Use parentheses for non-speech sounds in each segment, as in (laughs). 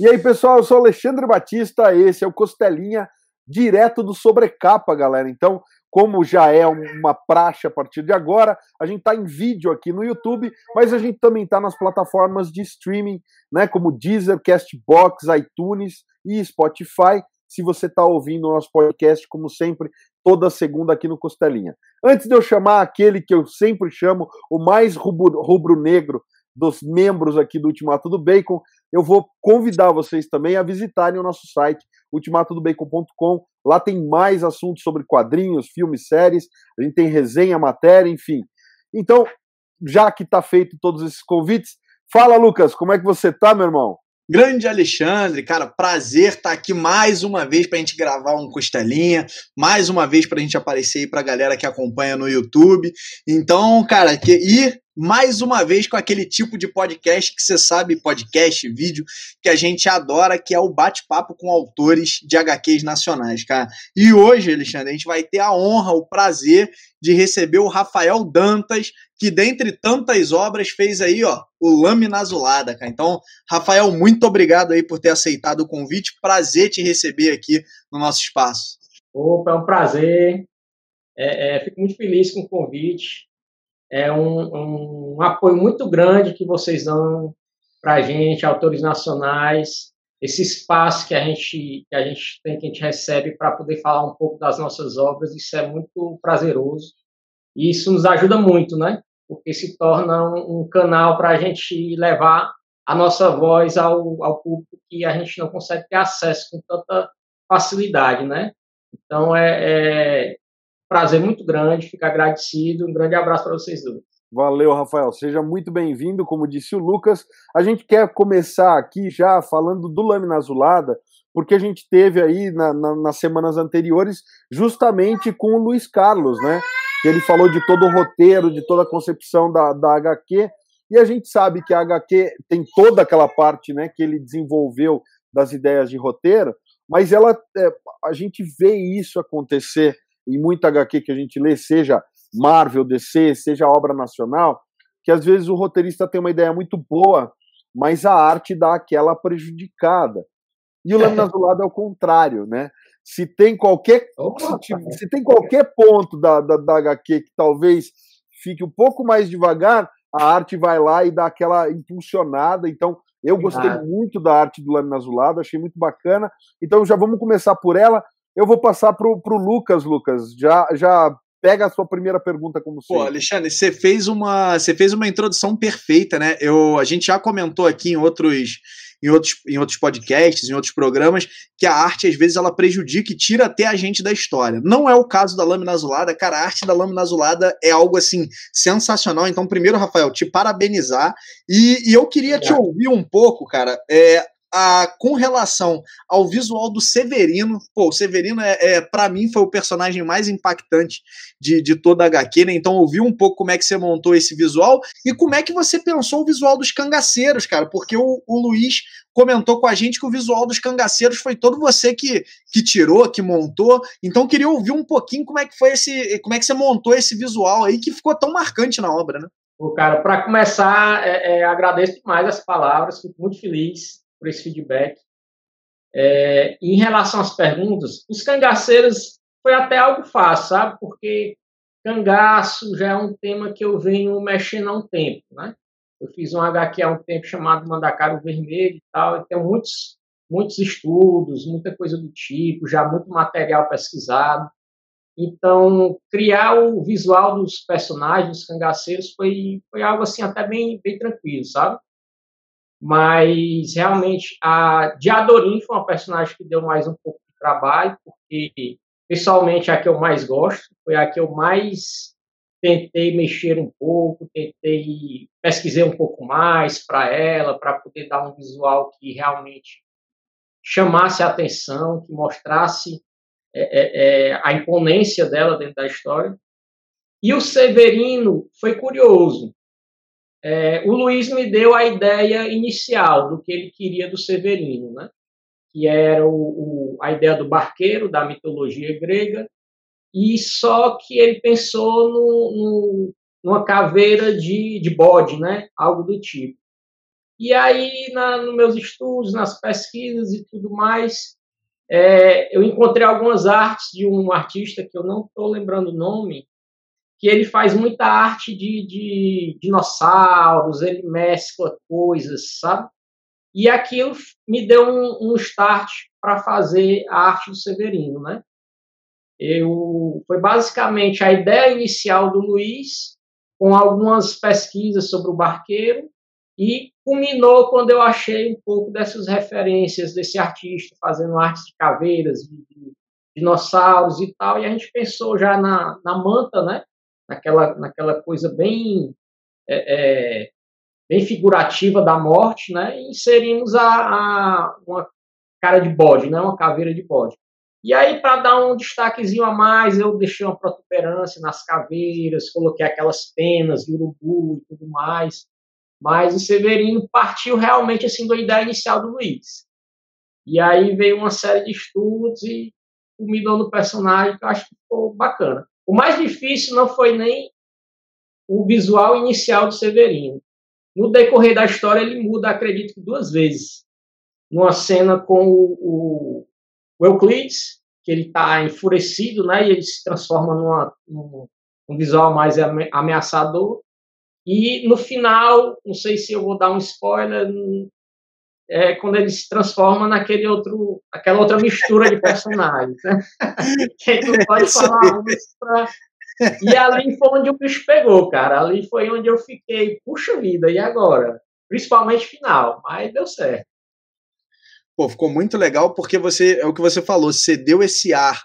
E aí, pessoal, eu sou Alexandre Batista, esse é o Costelinha, direto do Sobrecapa, galera. Então, como já é uma praxe a partir de agora, a gente está em vídeo aqui no YouTube, mas a gente também está nas plataformas de streaming, né, como Deezer, Castbox, iTunes e Spotify. Se você está ouvindo o nosso podcast, como sempre, toda segunda aqui no Costelinha. Antes de eu chamar aquele que eu sempre chamo o mais rubro-negro dos membros aqui do Ultimato do Bacon, eu vou convidar vocês também a visitarem o nosso site, ultimatodobacon.com. Lá tem mais assuntos sobre quadrinhos, filmes, séries, a gente tem resenha, matéria, enfim. Então, já que está feito todos esses convites, fala, Lucas, como é que você tá, meu irmão? Grande Alexandre, cara, prazer estar tá aqui mais uma vez para a gente gravar um Costelinha, mais uma vez para a gente aparecer aí para a galera que acompanha no YouTube. Então, cara, que, e mais uma vez com aquele tipo de podcast que você sabe, podcast, vídeo, que a gente adora, que é o bate-papo com autores de HQs nacionais, cara. E hoje, Alexandre, a gente vai ter a honra, o prazer de receber o Rafael Dantas, que dentre tantas obras fez aí, ó, o Lâmina Azulada, cara. Então, Rafael, muito obrigado aí por ter aceitado o convite. Prazer te receber aqui no nosso espaço. Opa, é um prazer. É, é, fico muito feliz com o convite é um, um apoio muito grande que vocês dão para a gente, autores nacionais, esse espaço que a gente que a gente tem, que a gente recebe para poder falar um pouco das nossas obras, isso é muito prazeroso e isso nos ajuda muito, né? Porque se torna um, um canal para a gente levar a nossa voz ao, ao público que a gente não consegue ter acesso com tanta facilidade, né? Então é, é prazer muito grande, fico agradecido. Um grande abraço para vocês dois. Valeu, Rafael. Seja muito bem-vindo, como disse o Lucas. A gente quer começar aqui já falando do Lâmina Azulada, porque a gente teve aí na, na, nas semanas anteriores justamente com o Luiz Carlos, né? Que ele falou de todo o roteiro, de toda a concepção da, da HQ. E a gente sabe que a HQ tem toda aquela parte né, que ele desenvolveu das ideias de roteiro, mas ela é, a gente vê isso acontecer em muita HQ que a gente lê, seja Marvel, DC, seja obra nacional, que às vezes o roteirista tem uma ideia muito boa, mas a arte dá aquela prejudicada. E o (laughs) Lâmina Azulada é o contrário, né? Se tem qualquer, se, se, tem qualquer ponto da, da, da HQ que talvez fique um pouco mais devagar, a arte vai lá e dá aquela impulsionada. Então, eu gostei ah. muito da arte do Lâmina Azulada, achei muito bacana. Então, já vamos começar por ela. Eu vou passar para o Lucas, Lucas. Já, já pega a sua primeira pergunta como sempre. Pô, Alexandre, você fez uma, você fez uma introdução perfeita, né? Eu, a gente já comentou aqui em outros, em outros, em outros podcasts, em outros programas, que a arte às vezes ela prejudica e tira até a gente da história. Não é o caso da lâmina azulada, cara. A arte da lâmina azulada é algo assim sensacional. Então, primeiro, Rafael, te parabenizar e, e eu queria te ouvir um pouco, cara. É, a, com relação ao visual do Severino, pô, o Severino é, é para mim foi o personagem mais impactante de, de toda a HQ, né? Então ouvi um pouco como é que você montou esse visual e como é que você pensou o visual dos cangaceiros, cara, porque o, o Luiz comentou com a gente que o visual dos cangaceiros foi todo você que, que tirou, que montou. Então queria ouvir um pouquinho como é que foi esse, como é que você montou esse visual aí que ficou tão marcante na obra, né? Cara, para começar, é, é, agradeço demais as palavras, fico muito feliz por esse feedback. É, em relação às perguntas, os cangaceiros foi até algo fácil, sabe? Porque cangaço já é um tema que eu venho mexendo há um tempo, né? Eu fiz um HQ há um tempo chamado Mandacaro Vermelho e tal, e tem muitos, muitos estudos, muita coisa do tipo, já muito material pesquisado. Então, criar o visual dos personagens, dos cangaceiros, foi, foi algo assim até bem, bem tranquilo, sabe? Mas realmente a Diadorim foi uma personagem que deu mais um pouco de trabalho, porque pessoalmente é a que eu mais gosto, foi a que eu mais tentei mexer um pouco, tentei pesquisei um pouco mais para ela, para poder dar um visual que realmente chamasse a atenção, que mostrasse é, é, é, a imponência dela dentro da história. E o Severino foi curioso, é, o Luiz me deu a ideia inicial do que ele queria do Severino, né? que era o, o, a ideia do barqueiro da mitologia grega, e só que ele pensou no, no, numa caveira de, de bode, né? algo do tipo. E aí, na, nos meus estudos, nas pesquisas e tudo mais, é, eu encontrei algumas artes de um artista que eu não estou lembrando o nome, que ele faz muita arte de, de dinossauros, ele mescla coisas, sabe? E aquilo me deu um, um start para fazer a arte do Severino, né? Eu, foi basicamente a ideia inicial do Luiz, com algumas pesquisas sobre o barqueiro, e culminou quando eu achei um pouco dessas referências desse artista fazendo artes de caveiras, de, de dinossauros e tal, e a gente pensou já na, na manta, né? Naquela, naquela coisa bem, é, é, bem figurativa da morte, né? E inserimos a, a, uma cara de bode, né? Uma caveira de bode. E aí, para dar um destaquezinho a mais, eu deixei uma protuberância nas caveiras, coloquei aquelas penas de urubu e tudo mais. Mas o Severino partiu realmente assim da ideia inicial do Luiz. E aí veio uma série de estudos e culminou no personagem que eu acho que ficou bacana. O mais difícil não foi nem o visual inicial do Severino. No decorrer da história, ele muda, acredito que duas vezes. Numa cena com o, o, Euclides, que ele está enfurecido, né, e ele se transforma numa, num, num visual mais ameaçador. E no final, não sei se eu vou dar um spoiler, é quando ele se transforma naquele outro, aquela outra mistura de personagens, né? (laughs) que tu pode falar pra... E ali foi onde o bicho pegou, cara. Ali foi onde eu fiquei, puxa vida, e agora? Principalmente final, mas deu certo. Pô, ficou muito legal porque você, é o que você falou, você deu esse ar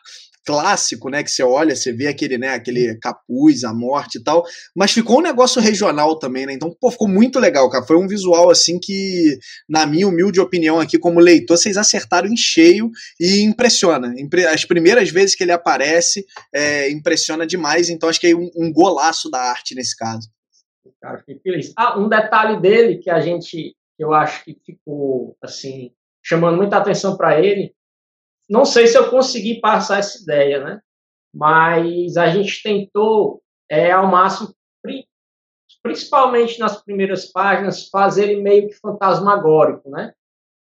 clássico, né? Que você olha, você vê aquele, né? Aquele capuz, a morte e tal. Mas ficou um negócio regional também, né? Então, pô, ficou muito legal, cara. Foi um visual assim que, na minha humilde opinião aqui como leitor, vocês acertaram em cheio e impressiona. As primeiras vezes que ele aparece, é, impressiona demais. Então, acho que é um, um golaço da arte nesse caso. Cara, fiquei feliz. Ah, um detalhe dele que a gente, eu acho que ficou assim chamando muita atenção para ele não sei se eu consegui passar essa ideia, né? Mas a gente tentou, é, ao máximo, principalmente nas primeiras páginas, fazer ele meio que fantasmagórico, né?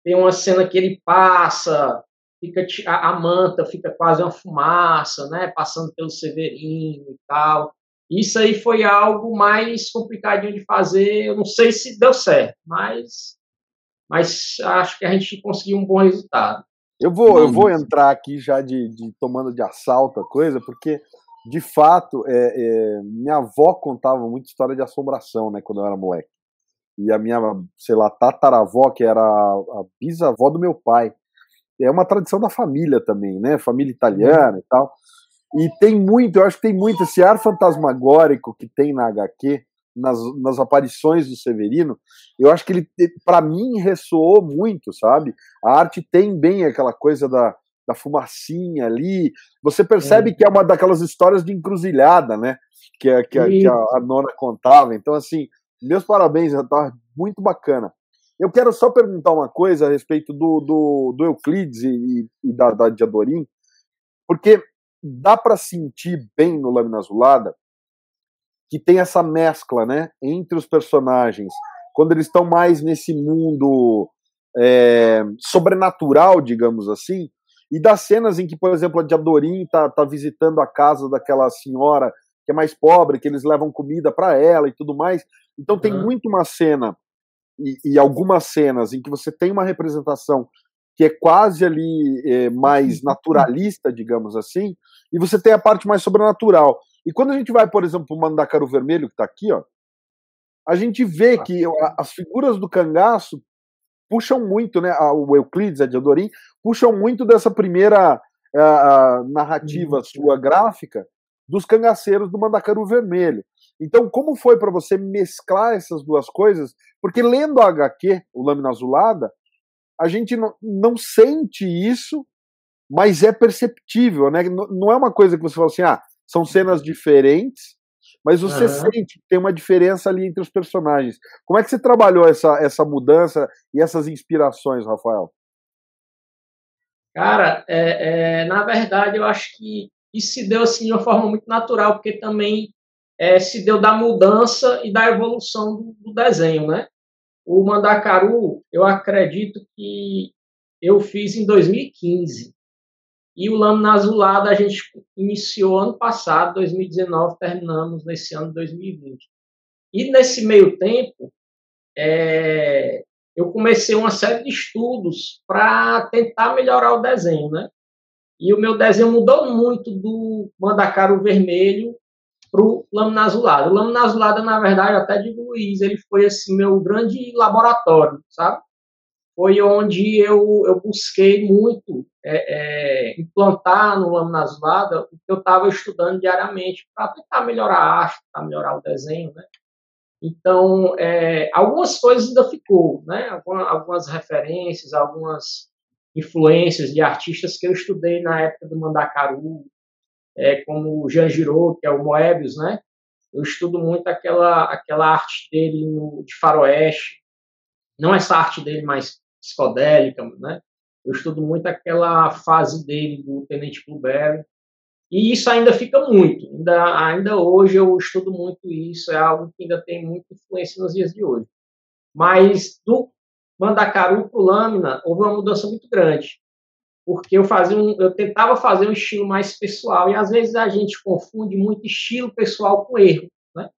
Tem uma cena que ele passa, fica a, a manta fica quase uma fumaça, né? Passando pelo Severino e tal. Isso aí foi algo mais complicadinho de fazer. Eu não sei se deu certo, mas, mas acho que a gente conseguiu um bom resultado. Eu vou, eu vou entrar aqui já de, de tomando de assalto a coisa, porque de fato é, é, minha avó contava muita história de assombração, né, quando eu era moleque. E a minha, sei lá, tataravó, que era a, a bisavó do meu pai. É uma tradição da família também, né? Família italiana e tal. E tem muito, eu acho que tem muito esse ar fantasmagórico que tem na HQ nas, nas aparições do Severino, eu acho que ele, para mim, ressoou muito, sabe? A arte tem bem aquela coisa da, da fumacinha ali. Você percebe é. que é uma daquelas histórias de encruzilhada, né? Que, é, que, que a, a, nona contava. Então, assim, meus parabéns, tá muito bacana. Eu quero só perguntar uma coisa a respeito do, do, do Euclides e, e da, da Diadorim, porque dá para sentir bem no Lâmina Azulada que tem essa mescla, né, entre os personagens, quando eles estão mais nesse mundo é, sobrenatural, digamos assim, e das cenas em que, por exemplo, a Diadorim tá, tá visitando a casa daquela senhora que é mais pobre, que eles levam comida para ela e tudo mais. Então tem muito uma cena e, e, algumas cenas em que você tem uma representação que é quase ali é, mais (laughs) naturalista, digamos assim, e você tem a parte mais sobrenatural. E quando a gente vai, por exemplo, para o Mandacaru Vermelho, que está aqui, ó, a gente vê que as figuras do cangaço puxam muito, né? O Euclides, a Diadorim, puxam muito dessa primeira a, a narrativa uhum. sua gráfica dos cangaceiros do Mandacaru Vermelho. Então, como foi para você mesclar essas duas coisas? Porque lendo a HQ, o Lâmina Azulada, a gente não, não sente isso, mas é perceptível, né? Não, não é uma coisa que você fala assim, ah, são cenas diferentes, mas você uhum. sente que tem uma diferença ali entre os personagens. Como é que você trabalhou essa, essa mudança e essas inspirações, Rafael? Cara, é, é, na verdade, eu acho que isso se deu assim de uma forma muito natural, porque também é, se deu da mudança e da evolução do, do, desenho, né? O Mandacaru, eu acredito que eu fiz em 2015. E o Lâmina Azulada a gente iniciou ano passado, 2019, terminamos nesse ano de 2020. E nesse meio tempo, é, eu comecei uma série de estudos para tentar melhorar o desenho, né? E o meu desenho mudou muito do Mandacaru vermelho para o Lâmina Azulada. O Lâmina Azulada, na verdade, até digo Luiz, ele foi assim, meu grande laboratório, sabe? Foi onde eu, eu busquei muito é, é, implantar no Lâmina Azulada o que eu estava estudando diariamente para tentar melhorar a arte, para melhorar o desenho, né? Então, é, algumas coisas ainda ficou, né? Algumas, referências, algumas influências de artistas que eu estudei na época do Mandacaru, é, como o Jean Giraud, que é o Moebius, né? Eu estudo muito aquela, aquela arte dele no, de faroeste, não essa arte dele mais psicodélica, né? Eu estudo muito aquela fase dele do Tenente Blueberry. E isso ainda fica muito. Ainda, ainda hoje eu estudo muito isso, é algo que ainda tem muita influência nos dias de hoje. Mas do Mandacaru para o Lâmina, houve uma mudança muito grande. Porque eu, fazia um, eu tentava fazer um estilo mais pessoal, e às vezes a gente confunde muito estilo pessoal com erro. Né?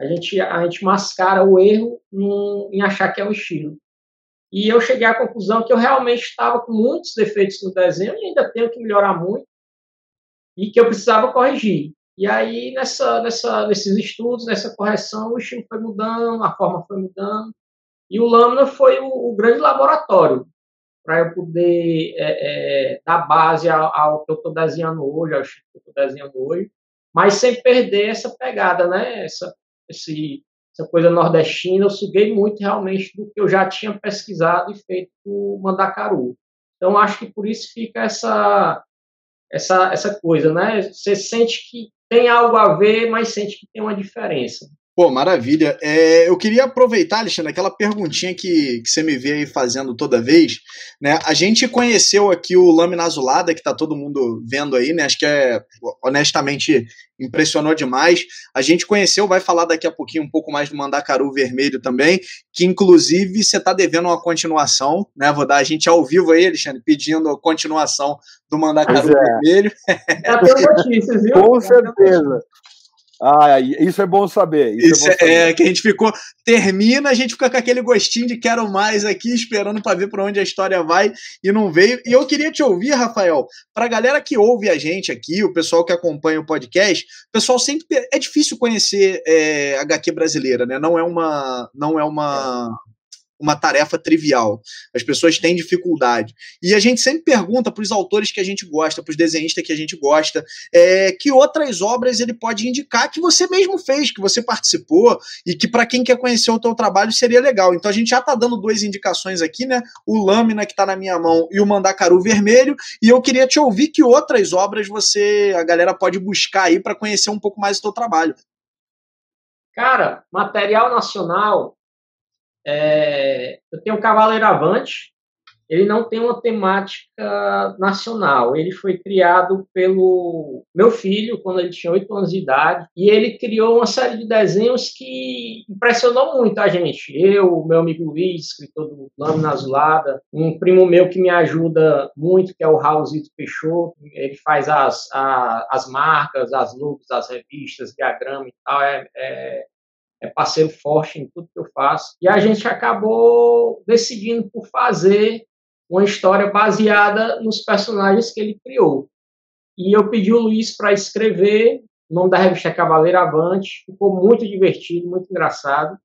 A, gente, a gente mascara o erro num, em achar que é um estilo. E eu cheguei à conclusão que eu realmente estava com muitos defeitos no desenho e ainda tenho que melhorar muito e que eu precisava corrigir. E aí, nessa, nessa, nesses estudos, nessa correção, o estilo foi mudando, a forma foi mudando. E o Lâmina foi o, o grande laboratório para eu poder é, é, dar base ao, ao que eu estou desenhando hoje, ao estilo que eu estou desenhando hoje, mas sem perder essa pegada, né? Essa, esse, essa coisa nordestina, eu suguei muito realmente do que eu já tinha pesquisado e feito o Mandacaru. Então, acho que por isso fica essa, essa, essa coisa, né? Você sente que tem algo a ver, mas sente que tem uma diferença. Pô, maravilha. É, eu queria aproveitar, Alexandre, aquela perguntinha que, que você me vê aí fazendo toda vez. Né? A gente conheceu aqui o Lâmina Azulada, que tá todo mundo vendo aí, né? Acho que é, honestamente, impressionou demais. A gente conheceu, vai falar daqui a pouquinho um pouco mais do Mandacaru Vermelho também, que inclusive você tá devendo uma continuação, né? Vou dar a gente ao vivo aí, Alexandre, pedindo a continuação do Mandacaru é. Vermelho. Já tenho notícias, viu? Com certeza. Ah, isso é bom saber. Isso, isso é, bom saber. é, que a gente ficou. Termina, a gente fica com aquele gostinho de quero mais aqui, esperando para ver para onde a história vai e não veio. E eu queria te ouvir, Rafael, para a galera que ouve a gente aqui, o pessoal que acompanha o podcast, o pessoal sempre. É difícil conhecer é, HQ brasileira, né? Não é uma. Não é uma uma tarefa trivial. As pessoas têm dificuldade. E a gente sempre pergunta para os autores que a gente gosta, para os desenhistas que a gente gosta, é, que outras obras ele pode indicar que você mesmo fez, que você participou e que para quem quer conhecer o teu trabalho seria legal. Então a gente já está dando duas indicações aqui, né? O Lâmina que está na minha mão e o Mandacaru Vermelho. E eu queria te ouvir que outras obras você, a galera pode buscar aí para conhecer um pouco mais do teu trabalho. Cara, material nacional é, eu tenho o Cavaleiro Avante, ele não tem uma temática nacional. Ele foi criado pelo meu filho quando ele tinha oito anos de idade e ele criou uma série de desenhos que impressionou muito a gente. Eu, meu amigo Luiz, escritor do Lâmina Azulada, um primo meu que me ajuda muito, que é o Raulzito Peixoto, ele faz as, a, as marcas, as logos, as revistas, diagrama e tal. É, é, é parceiro forte em tudo que eu faço. E a gente acabou decidindo por fazer uma história baseada nos personagens que ele criou. E eu pedi o Luiz para escrever, o nome da revista é Cavaleiro Avante, ficou muito divertido, muito engraçado.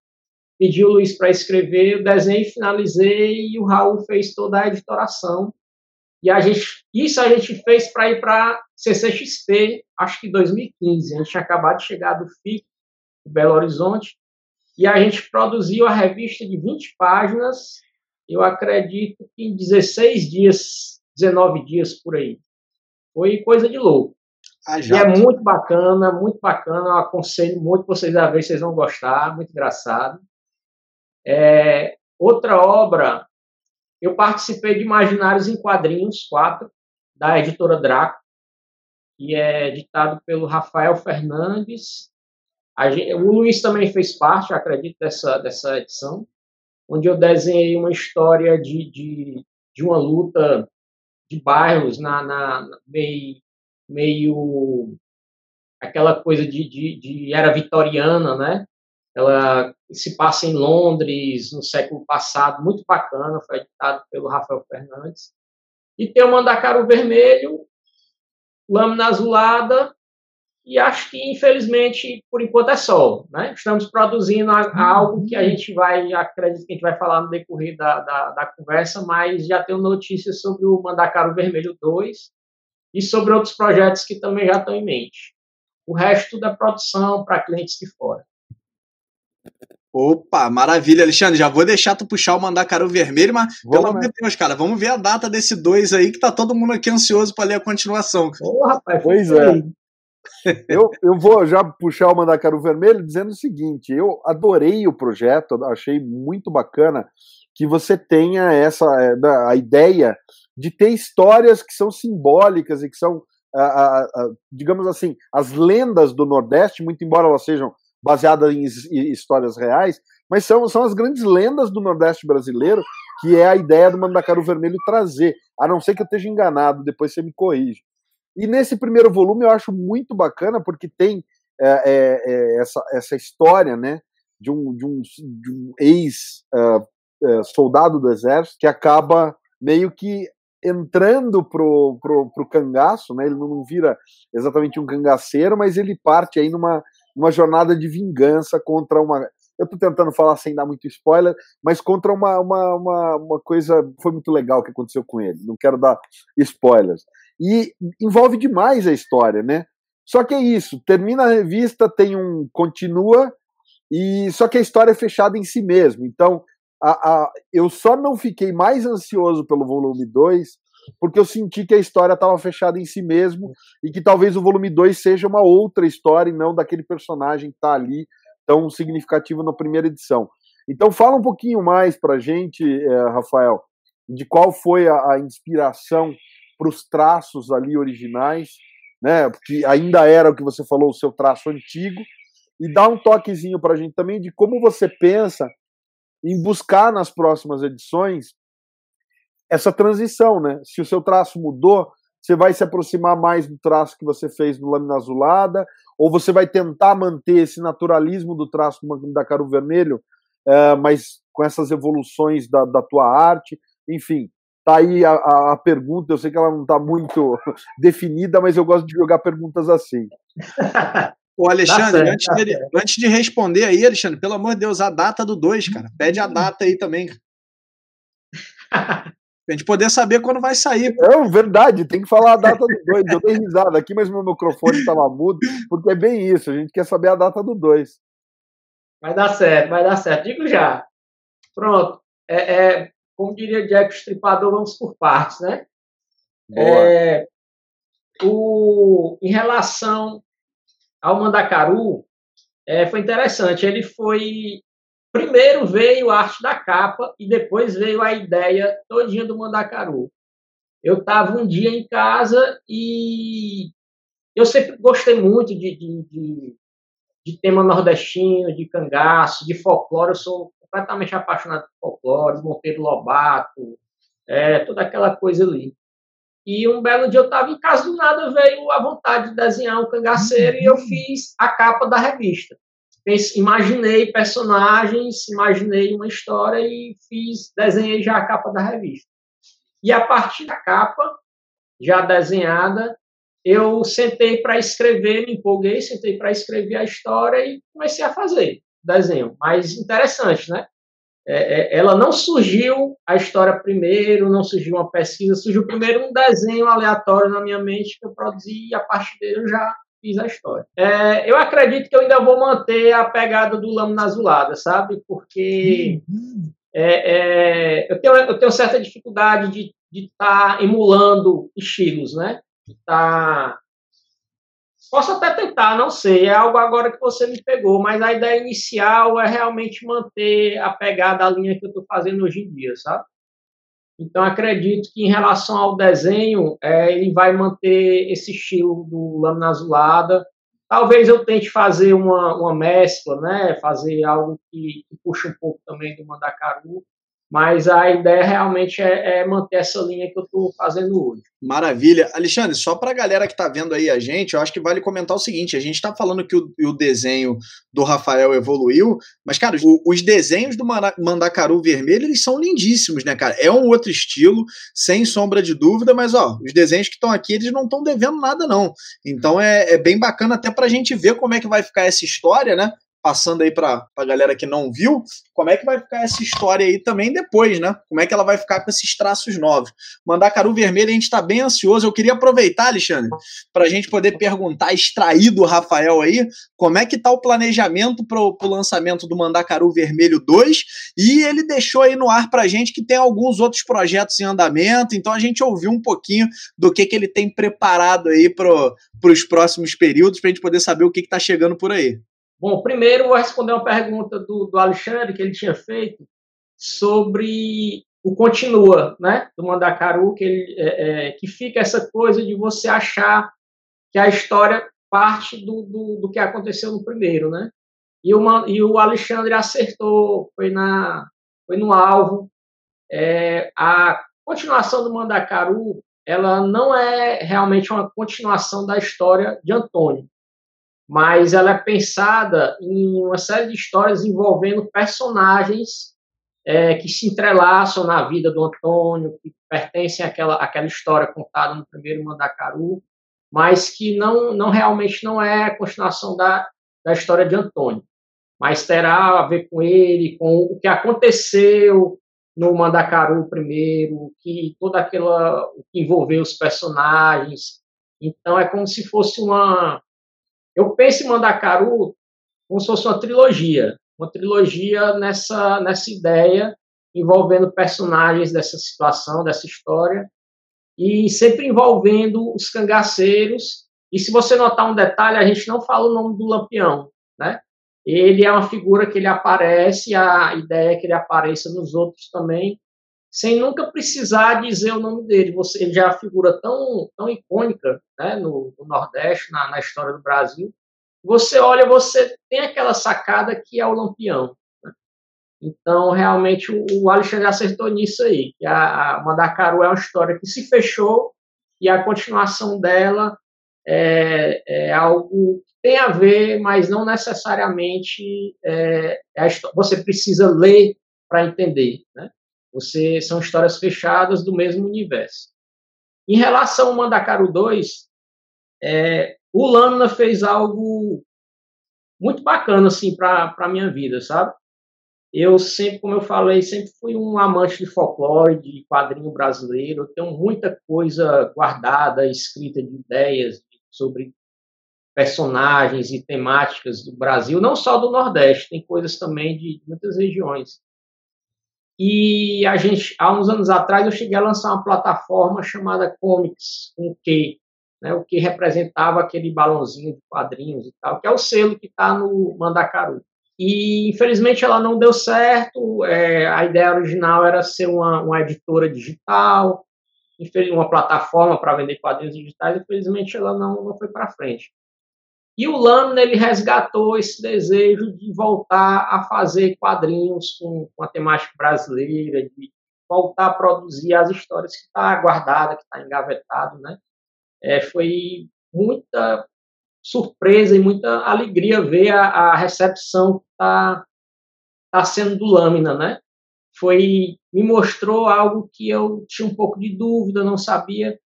Pedi o Luiz para escrever, eu desenhei, finalizei e o Raul fez toda a editoração. E a gente, isso a gente fez para ir para CCXP, acho que 2015. A gente tinha acabado de chegar do FIC, Belo Horizonte, e a gente produziu a revista de 20 páginas, eu acredito que em 16 dias, 19 dias por aí. Foi coisa de louco. Ah, e é muito bacana, muito bacana. Eu aconselho muito vocês a ver, vocês vão gostar, muito engraçado. É, outra obra, eu participei de Imaginários em Quadrinhos, quatro, da editora Draco, que é editado pelo Rafael Fernandes Gente, o Luiz também fez parte, acredito, dessa, dessa edição. onde eu desenhei uma história de, de, de uma luta de bairros na, na meio, meio aquela coisa de, de, de, era vitoriana, né? Ela se passa em Londres no século passado, muito bacana, foi editado pelo Rafael Fernandes. E tem o Mandacaru Vermelho, Lâmina Azulada, e acho que, infelizmente, por enquanto é só. Né? Estamos produzindo algo que a gente vai, acredito que a gente vai falar no decorrer da, da, da conversa, mas já tenho notícias sobre o Mandacaru Vermelho 2 e sobre outros projetos que também já estão em mente. O resto da produção para clientes de fora. Opa, maravilha, Alexandre. Já vou deixar tu puxar o Mandacaru Vermelho, mas vamos, pelo amor de Deus, cara, vamos ver a data desse 2 aí, que tá todo mundo aqui ansioso para ler a continuação. Ô, rapaz, pois é eu, eu vou já puxar o Mandacaru Vermelho dizendo o seguinte: eu adorei o projeto, achei muito bacana que você tenha essa é, a ideia de ter histórias que são simbólicas e que são, a, a, a, digamos assim, as lendas do Nordeste, muito embora elas sejam baseadas em histórias reais, mas são, são as grandes lendas do Nordeste brasileiro, que é a ideia do Mandacaru Vermelho trazer. A não ser que eu esteja enganado, depois você me corrige. E nesse primeiro volume eu acho muito bacana porque tem é, é, é essa, essa história, né, de um, de um, de um ex-soldado uh, uh, do exército que acaba meio que entrando pro, pro, pro cangaço, né, ele não vira exatamente um cangaceiro, mas ele parte aí numa, numa jornada de vingança contra uma eu tô tentando falar sem dar muito spoiler, mas contra uma, uma, uma, uma coisa foi muito legal que aconteceu com ele. Não quero dar spoilers. E envolve demais a história, né? Só que é isso, termina a revista, tem um continua, e só que a história é fechada em si mesmo. Então, a, a, eu só não fiquei mais ansioso pelo volume 2, porque eu senti que a história estava fechada em si mesmo e que talvez o volume 2 seja uma outra história e não daquele personagem que está ali tão significativo na primeira edição. Então, fala um pouquinho mais para gente, eh, Rafael, de qual foi a, a inspiração para os traços ali originais, né? Porque ainda era o que você falou, o seu traço antigo, e dá um toquezinho para a gente também de como você pensa em buscar nas próximas edições essa transição, né? Se o seu traço mudou, você vai se aproximar mais do traço que você fez no Lâmina Azulada, ou você vai tentar manter esse naturalismo do traço da Caro Vermelho, é, mas com essas evoluções da, da tua arte, enfim. Tá aí a, a, a, pergunta, eu sei que ela não está muito (laughs) definida, mas eu gosto de jogar perguntas assim. Ô, Alexandre, tá antes, de, antes de responder aí, Alexandre, pelo amor de Deus, a data do 2, cara. Pede a data aí também. (laughs) pra gente poder saber quando vai sair. É verdade, tem que falar a data do 2. Eu dei risada aqui, mas meu microfone estava mudo, porque é bem isso, a gente quer saber a data do 2. Vai dar certo, vai dar certo. Digo já. Pronto. É, é, como diria Jack Stripador, vamos por partes, né? É, o, em relação ao Mandacaru, é, foi interessante. Ele foi. Primeiro veio a arte da capa e depois veio a ideia todinha do Mandacaru. Eu estava um dia em casa e eu sempre gostei muito de, de, de, de tema nordestino, de cangaço, de folclore. Eu sou completamente apaixonado por folclore, Monteiro Lobato, é, toda aquela coisa ali. E um belo dia eu estava em casa, do nada veio a vontade de desenhar um cangaceiro e eu uhum. fiz a capa da revista. imaginei personagens, imaginei uma história e fiz, desenhei já a capa da revista. E a partir da capa, já desenhada, eu sentei para escrever, me empolguei, sentei para escrever a história e comecei a fazer desenho. Mas interessante, né? É, é, ela não surgiu a história primeiro, não surgiu uma pesquisa, surgiu primeiro um desenho aleatório na minha mente que eu produzi e a partir dele eu já fiz a história. É, eu acredito que eu ainda vou manter a pegada do Lâmina Azulada, sabe? Porque é, é, eu, tenho, eu tenho certa dificuldade de estar tá emulando estilos, né? De estar tá Posso até tentar, não sei, é algo agora que você me pegou, mas a ideia inicial é realmente manter a pegada, a linha que eu estou fazendo hoje em dia, sabe? Então, acredito que em relação ao desenho, é, ele vai manter esse estilo do lâmina azulada, talvez eu tente fazer uma, uma mescla, né? Fazer algo que, que puxa um pouco também do Mandacaru, mas a ideia realmente é, é manter essa linha que eu estou fazendo hoje. Maravilha. Alexandre, só para a galera que está vendo aí a gente, eu acho que vale comentar o seguinte: a gente está falando que o, o, desenho do Rafael evoluiu, mas, cara, o, os desenhos do Mandacaru Vermelho, eles são lindíssimos, né, cara? É um outro estilo, sem sombra de dúvida, mas, ó, os desenhos que estão aqui, eles não estão devendo nada, não. Então é, é bem bacana até para a gente ver como é que vai ficar essa história, né? Passando aí para a galera que não viu, como é que vai ficar essa história aí também depois, né? Como é que ela vai ficar com esses traços novos. Mandacaru Vermelho, a gente está bem ansioso. Eu queria aproveitar, Alexandre, para a gente poder perguntar, extrair do Rafael aí, como é que está o planejamento para o lançamento do Mandacaru Vermelho 2, e ele deixou aí no ar para a gente que tem alguns outros projetos em andamento, então a gente ouviu um pouquinho do que, que ele tem preparado aí para os próximos períodos, para a gente poder saber o que está chegando por aí. Bom, primeiro vou responder uma pergunta do, do Alexandre que ele tinha feito sobre o continua, né, do Mandacaru, que, ele, é, é, que fica essa coisa de você achar que a história parte do, do, do que aconteceu no primeiro, né? E o, e o Alexandre acertou, foi, na, foi no alvo. É, a continuação do Mandacaru, ela não é realmente uma continuação da história de Antônio mas ela é pensada em uma série de histórias envolvendo personagens é, que se entrelaçam na vida do Antônio, que pertencem àquela, àquela história contada no primeiro Mandacaru, mas que não, não realmente não é a continuação da, da história de Antônio, mas terá a ver com ele, com o que aconteceu no Mandacaru primeiro, que toda aquela o que envolveu os personagens. Então é como se fosse uma eu penso em Mandacaru como se fosse uma trilogia, uma trilogia nessa, nessa ideia, envolvendo personagens dessa situação, dessa história, e sempre envolvendo os cangaceiros. E se você notar um detalhe, a gente não fala o nome do Lampião, né? Ele é uma figura que ele aparece, a ideia é que ele apareça nos outros também, sem nunca precisar dizer o nome dele. Você, ele já é uma figura tão, tão icônica né, no, no Nordeste, na, na, história do Brasil. Você olha, você tem aquela sacada que é o Lampião. Né? Então, realmente, o, o, Alexandre acertou nisso aí. Que a, a Mandacaru é uma história que se fechou e a continuação dela é, é algo que tem a ver, mas não necessariamente é, é você precisa ler para entender, né? Você são histórias fechadas do mesmo universo. Em relação ao Mandacaru 2, é, o Lâmina fez algo muito bacana assim para a minha vida, sabe? Eu sempre, como eu falei, sempre fui um amante de folclore, de quadrinho brasileiro. Eu tenho muita coisa guardada, escrita de ideias sobre personagens e temáticas do Brasil, não só do Nordeste, tem coisas também de muitas regiões. E a gente, há uns anos atrás, eu cheguei a lançar uma plataforma chamada Comics, com Q, né, o que representava aquele balãozinho de quadrinhos e tal, que é o selo que está no Mandacaru. E, infelizmente, ela não deu certo. É, a ideia original era ser uma, uma editora digital, uma plataforma para vender quadrinhos digitais. Infelizmente, ela não, não foi para frente. E o Lâmina ele resgatou esse desejo de voltar a fazer quadrinhos com, com a temática brasileira, de voltar a produzir as histórias que está guardada, que está engavetado, né? É, foi muita surpresa e muita alegria ver a, a recepção que está tá sendo do Lâmina, né? Foi me mostrou algo que eu tinha um pouco de dúvida, não sabia,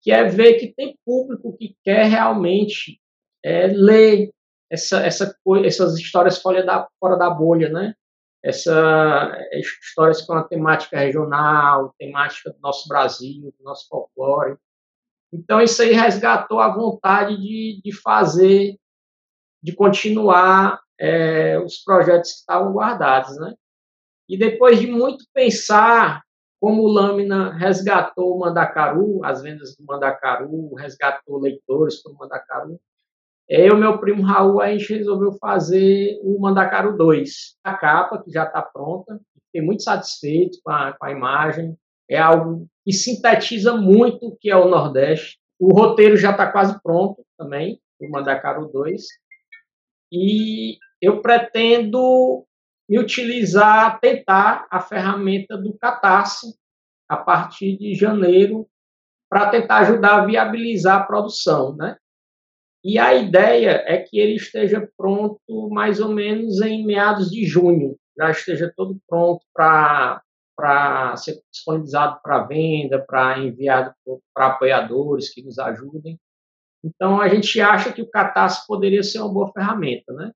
que é ver que tem público que quer realmente é, ler essa, essa, essas histórias fora da, fora da bolha, né? Essa, é, histórias com a temática regional, temática do nosso Brasil, do nosso folclore. Então, isso aí resgatou a vontade de, de fazer, de continuar é, os projetos que estavam guardados, né? E depois de muito pensar, como o Lâmina resgatou o Mandacaru, as vendas do Mandacaru, resgatou leitores para o Mandacaru, eu e meu primo Raul, a gente resolveu fazer o Mandacaru 2. A capa, que já está pronta, fiquei muito satisfeito com a, com a imagem. É algo que sintetiza muito o que é o Nordeste. O roteiro já está quase pronto também. do Mandacaro 2. E eu pretendo me utilizar, tentar a ferramenta do Catarse a partir de janeiro para tentar ajudar a viabilizar a produção, né? E a ideia é que ele esteja pronto mais ou menos em meados de junho, já esteja todo pronto para para ser disponibilizado para venda, para enviado para apoiadores que nos ajudem. Então a gente acha que o Catarse poderia ser uma boa ferramenta, né?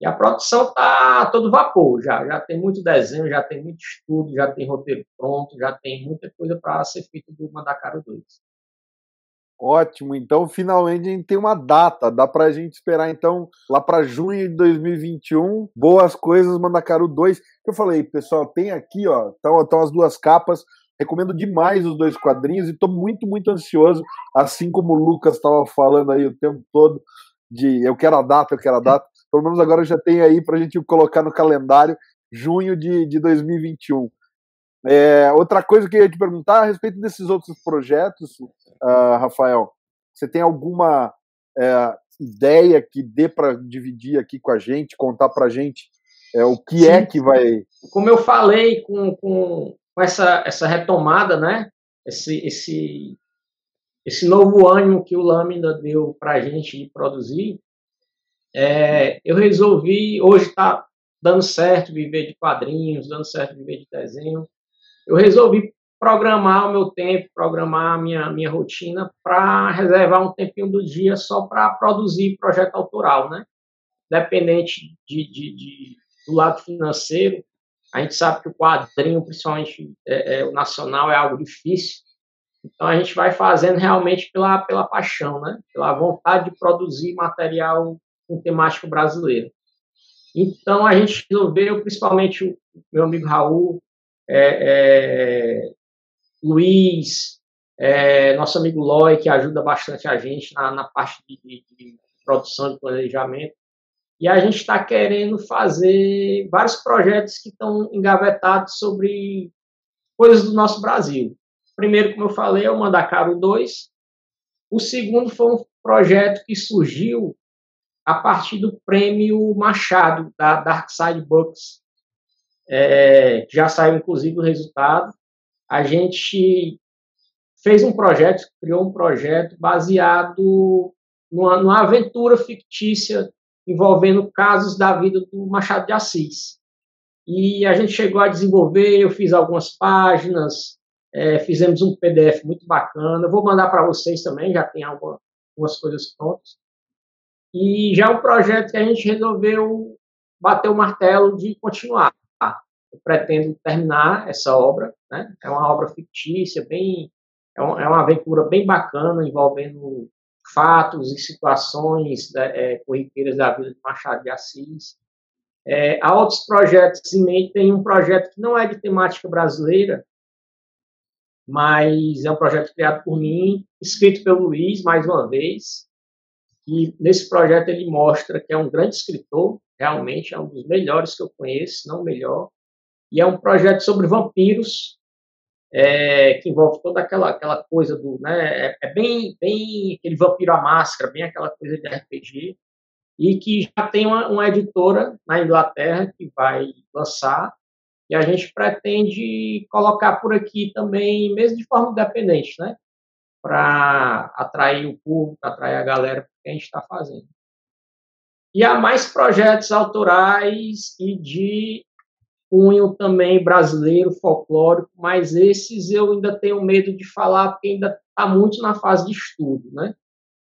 E a produção está todo vapor, já, já tem muito desenho, já tem muito estudo, já tem roteiro pronto, já tem muita coisa para ser feita do Mandacaro 2. Ótimo, então finalmente a gente tem uma data, dá para a gente esperar então lá para junho de 2021, boas coisas, Mandacaro 2. Eu falei, pessoal, tem aqui, ó, estão as duas capas, recomendo demais os dois quadrinhos e estou muito, muito ansioso, assim como o Lucas estava falando aí o tempo todo, de eu quero a data, eu quero a data. Pelo menos agora já tem aí para a gente colocar no calendário junho de, de 2021. É, outra coisa que eu ia te perguntar a respeito desses outros projetos, uh, Rafael, você tem alguma é, ideia que dê para dividir aqui com a gente, contar para a gente é, o que é Sim. é que vai. Como eu falei, com, com, com essa, essa retomada, né? Esse, esse, esse novo ânimo que o Lâmina deu para a gente produzir, é, eu resolvi, hoje está dando certo viver de quadrinhos, dando certo viver de desenho, eu resolvi programar o meu tempo, programar a minha, minha rotina para reservar um tempinho do dia só para produzir projeto autoral, né? Independente de, de, de, do lado financeiro, a gente sabe que o quadrinho, principalmente é, é, o nacional, é algo difícil, então a gente vai fazendo realmente pela, pela paixão, né? Pela vontade de produzir material com temático brasileiro. Então a gente resolveu, principalmente o meu amigo Raul, é, é, Luiz, é, nosso amigo Loi, que ajuda bastante a gente na, na parte de, de, de produção, de planejamento. E a gente está querendo fazer vários projetos que estão engavetados sobre coisas do nosso Brasil primeiro, como eu falei, é o Mandacaro 2. O segundo foi um projeto que surgiu a partir do prêmio Machado, da Dark Side Books. É, já saiu, inclusive, o resultado. A gente fez um projeto, criou um projeto baseado numa, numa aventura fictícia envolvendo casos da vida do Machado de Assis. E a gente chegou a desenvolver, eu fiz algumas páginas, é, fizemos um PDF muito bacana. Vou mandar para vocês também, já tem algumas, algumas coisas prontas. E já é um projeto que a gente resolveu bater o martelo de continuar. Eu pretendo terminar essa obra, né? É uma obra fictícia, bem, é, um, é uma aventura bem bacana envolvendo fatos e situações né, é, corriqueiras da vida de Machado de Assis. É, há outros projetos em mente. Tem um projeto que não é de temática brasileira, mas é um projeto criado por mim, escrito pelo Luiz, mais uma vez, e nesse projeto ele mostra que é um grande escritor, realmente é um dos melhores que eu conheço, não o melhor, e é um projeto sobre vampiros, é, que envolve toda aquela, aquela coisa do, né, é, é, bem, bem aquele vampiro à máscara, bem aquela coisa de RPG, e que já tem uma, uma editora na Inglaterra que vai lançar, e a gente pretende colocar por aqui também, mesmo de forma independente, né? Para atrair o público, atrair a galera que a gente está fazendo. E há mais projetos autorais e de cunho também brasileiro, folclórico, mas esses eu ainda tenho medo de falar porque ainda está muito na fase de estudo, né?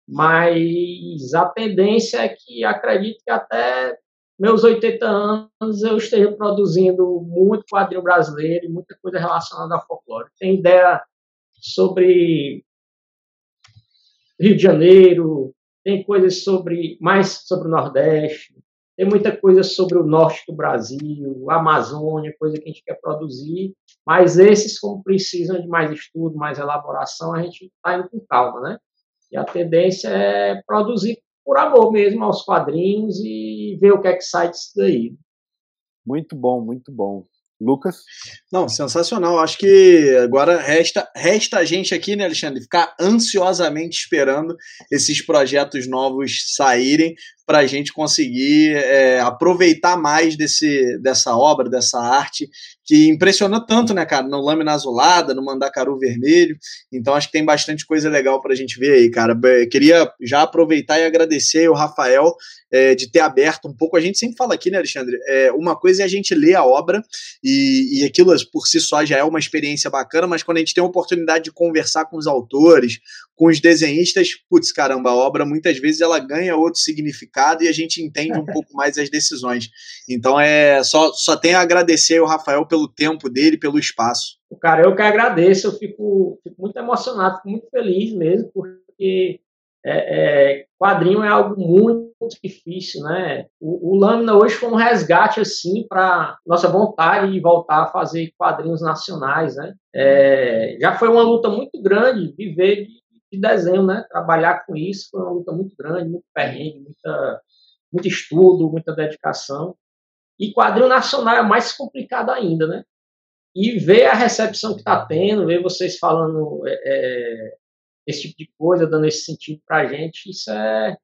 Mas a tendência é que acredito que até meus 80 anos eu esteja produzindo muito quadrinho brasileiro e muita coisa relacionada ao folclore. Tem ideia sobre Rio de Janeiro, tem coisas sobre mais sobre o Nordeste, tem muita coisa sobre o norte do Brasil, Amazônia, coisa que a gente quer produzir, mas esses, como precisam de mais estudo, mais elaboração, a gente está indo com calma, né? E a tendência é produzir por amor mesmo aos quadrinhos e ver o que é que sai disso daí. Muito bom, muito bom. Lucas? Não, sensacional. Acho que agora resta, resta a gente aqui, né, Alexandre, ficar ansiosamente esperando esses projetos novos saírem para a gente conseguir é, aproveitar mais desse, dessa obra, dessa arte, que impressionou tanto, né, cara, no Lâmina Azulada, no Mandacaru Vermelho. Então acho que tem bastante coisa legal para a gente ver aí, cara. Queria já aproveitar e agradecer o Rafael é, de ter aberto um pouco. A gente sempre fala aqui, né, Alexandre? É, uma coisa é a gente ler a obra e, e aquilo por si só já é uma experiência bacana, mas quando a gente tem a oportunidade de conversar com os autores, com os desenhistas, putz, caramba, a obra muitas vezes ela ganha outro significado e a gente entende um pouco mais as decisões. Então é só, só tenho a agradecer ao Rafael pelo tempo dele, pelo espaço. Cara, eu que agradeço, eu fico, fico muito emocionado, fico muito feliz mesmo, porque é, é, quadrinho é algo muito difícil, né? O, o Lâmina hoje foi um resgate, assim, para nossa vontade de voltar a fazer quadrinhos nacionais, né? É, já foi uma luta muito grande viver de, de, desenho, né? Trabalhar com isso foi uma luta muito grande, muito perrengue, muita, muito estudo, muita dedicação. E quadrinho nacional é mais complicado ainda, né? E ver a recepção que está tendo, ver vocês falando é, é esse tipo de coisa, dando esse sentido para a gente, isso é,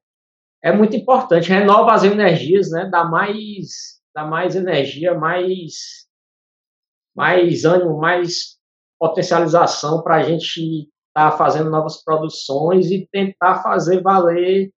é muito importante. Renova as energias, né? dá, mais, dá mais energia, mais, mais ânimo, mais potencialização para a gente estar tá fazendo novas produções e tentar fazer valer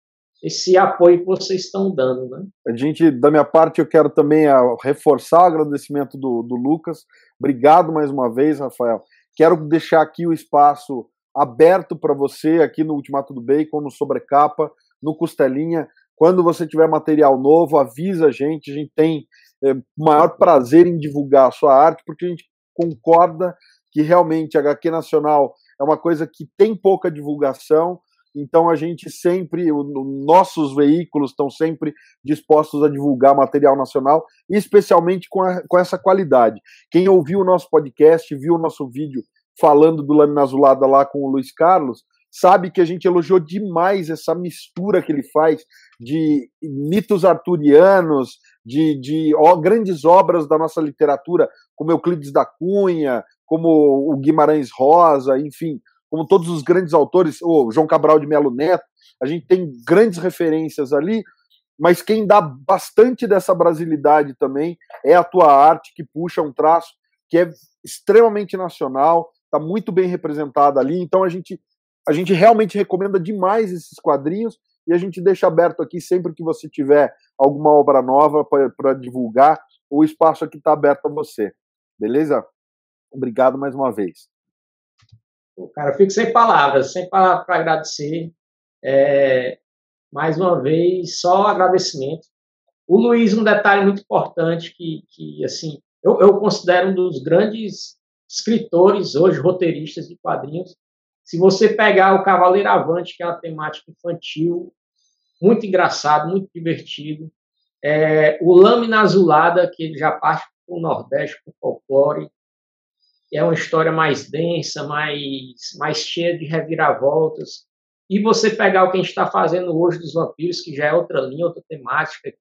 esse apoio que vocês estão dando. Né? A gente, da minha parte, eu quero também ah, reforçar o agradecimento do, do Lucas. Obrigado mais uma vez, Rafael. Quero deixar aqui o espaço aberto para você aqui no Ultimato do Bacon, no Sobrecapa, no Costelinha. Quando você tiver material novo, avisa a gente. A gente tem é, maior prazer em divulgar a sua arte, porque a gente concorda que realmente a HQ Nacional é uma coisa que tem pouca divulgação. Então a gente sempre, o, nossos veículos estão sempre dispostos a divulgar material nacional, especialmente com, a, com essa qualidade. Quem ouviu o nosso podcast, viu o nosso vídeo falando do Lâmina Azulada lá com o Luiz Carlos, sabe que a gente elogiou demais essa mistura que ele faz de mitos arturianos, de, de ó, grandes obras da nossa literatura, como Euclides da Cunha, como o Guimarães Rosa, enfim, como todos os grandes autores, o João Cabral de Melo Neto, a gente tem grandes referências ali, mas quem dá bastante dessa brasilidade também é a tua arte, que puxa um traço que é extremamente nacional, está muito bem representada ali. Então a gente, a gente realmente recomenda demais esses quadrinhos e a gente deixa aberto aqui sempre que você tiver alguma obra nova para divulgar, o espaço aqui está aberto a você. Beleza? Obrigado mais uma vez. Cara, eu fico sem palavras, sem palavras para agradecer. É, mais uma vez, só agradecimento. O Luiz, um detalhe muito importante que, que assim, eu, eu considero um dos grandes escritores hoje, roteiristas de quadrinhos. Se você pegar o Cavaleiro Avante, que é uma temática infantil, muito engraçado, muito divertido. É, o Lâmina Azulada, que ele já parte para o Nordeste, para o folclore, é uma história mais densa, mais, mais cheia de reviravoltas. E você pegar o que a gente está fazendo hoje dos vampiros, que já é outra linha, outra temática,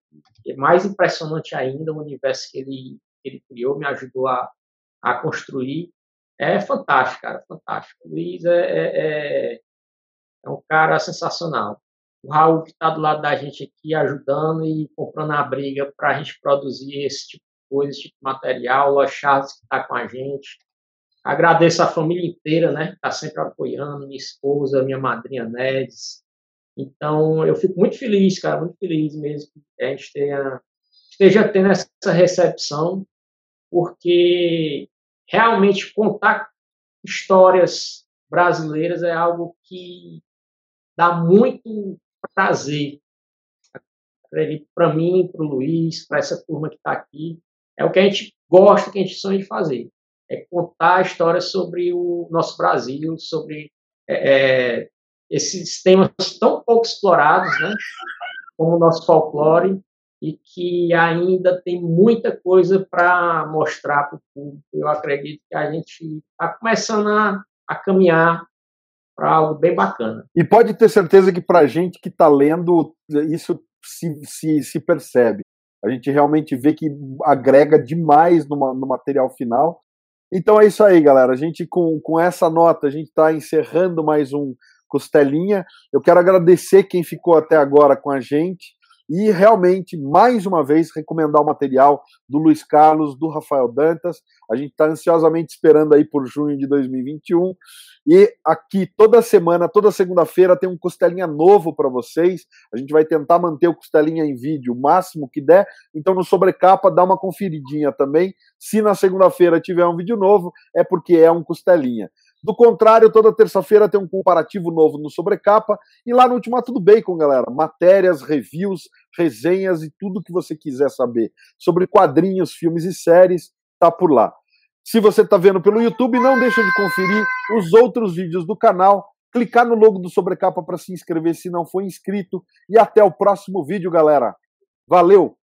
que é mais impressionante ainda, o universo que ele, que ele criou, me ajudou a, a construir. É fantástico, cara, fantástico. O Luiz é, é, é, é um cara sensacional. O Raul que está do lado da gente aqui ajudando e comprando a briga para a gente produzir esse tipo de coisa, esse tipo de material. O Charles que está com a gente. Agradeço a família inteira, né? Que está sempre apoiando, minha esposa, minha madrinha Nedes. Então, eu fico muito feliz, cara, muito feliz mesmo que a gente tenha, esteja tendo essa recepção, porque realmente contar histórias brasileiras é algo que dá muito prazer. Para mim, para o Luiz, para essa turma que está aqui. É o que a gente gosta, que a gente sonha de fazer. É contar histórias sobre o nosso Brasil, sobre é, é esses temas tão pouco explorados, né? Como o nosso folclore, e que ainda tem muita coisa para mostrar para o público. Eu acredito que a gente está começando a, a caminhar para algo bem bacana. E pode ter certeza que para a gente que está lendo, isso se, se, se percebe. A gente realmente vê que agrega demais no, no material final. Então é isso aí, galera. A gente, com, com essa nota, a gente está encerrando mais um Costelinha. Eu quero agradecer quem ficou até agora com a gente e realmente, mais uma vez, recomendar o material do Luiz Carlos, do Rafael Dantas. A gente está ansiosamente esperando aí por junho de 2021. E aqui, toda semana, toda segunda-feira, tem um Costelinha novo para vocês. A gente vai tentar manter o Costelinha em vídeo o máximo que der. Então, no Sobrecapa, dá uma conferidinha também. Se na segunda-feira tiver um vídeo novo, é porque é um Costelinha. Do contrário, toda terça-feira tem um comparativo novo no Sobrecapa. E lá no Ultimato do Bacon, galera, matérias, reviews, resenhas e tudo que você quiser saber sobre quadrinhos, filmes e séries, tá por lá. Se você está vendo pelo YouTube, não deixa de conferir os outros vídeos do canal, clicar no logo do Sobrecapa para se inscrever se não for inscrito. E até o próximo vídeo, galera. Valeu!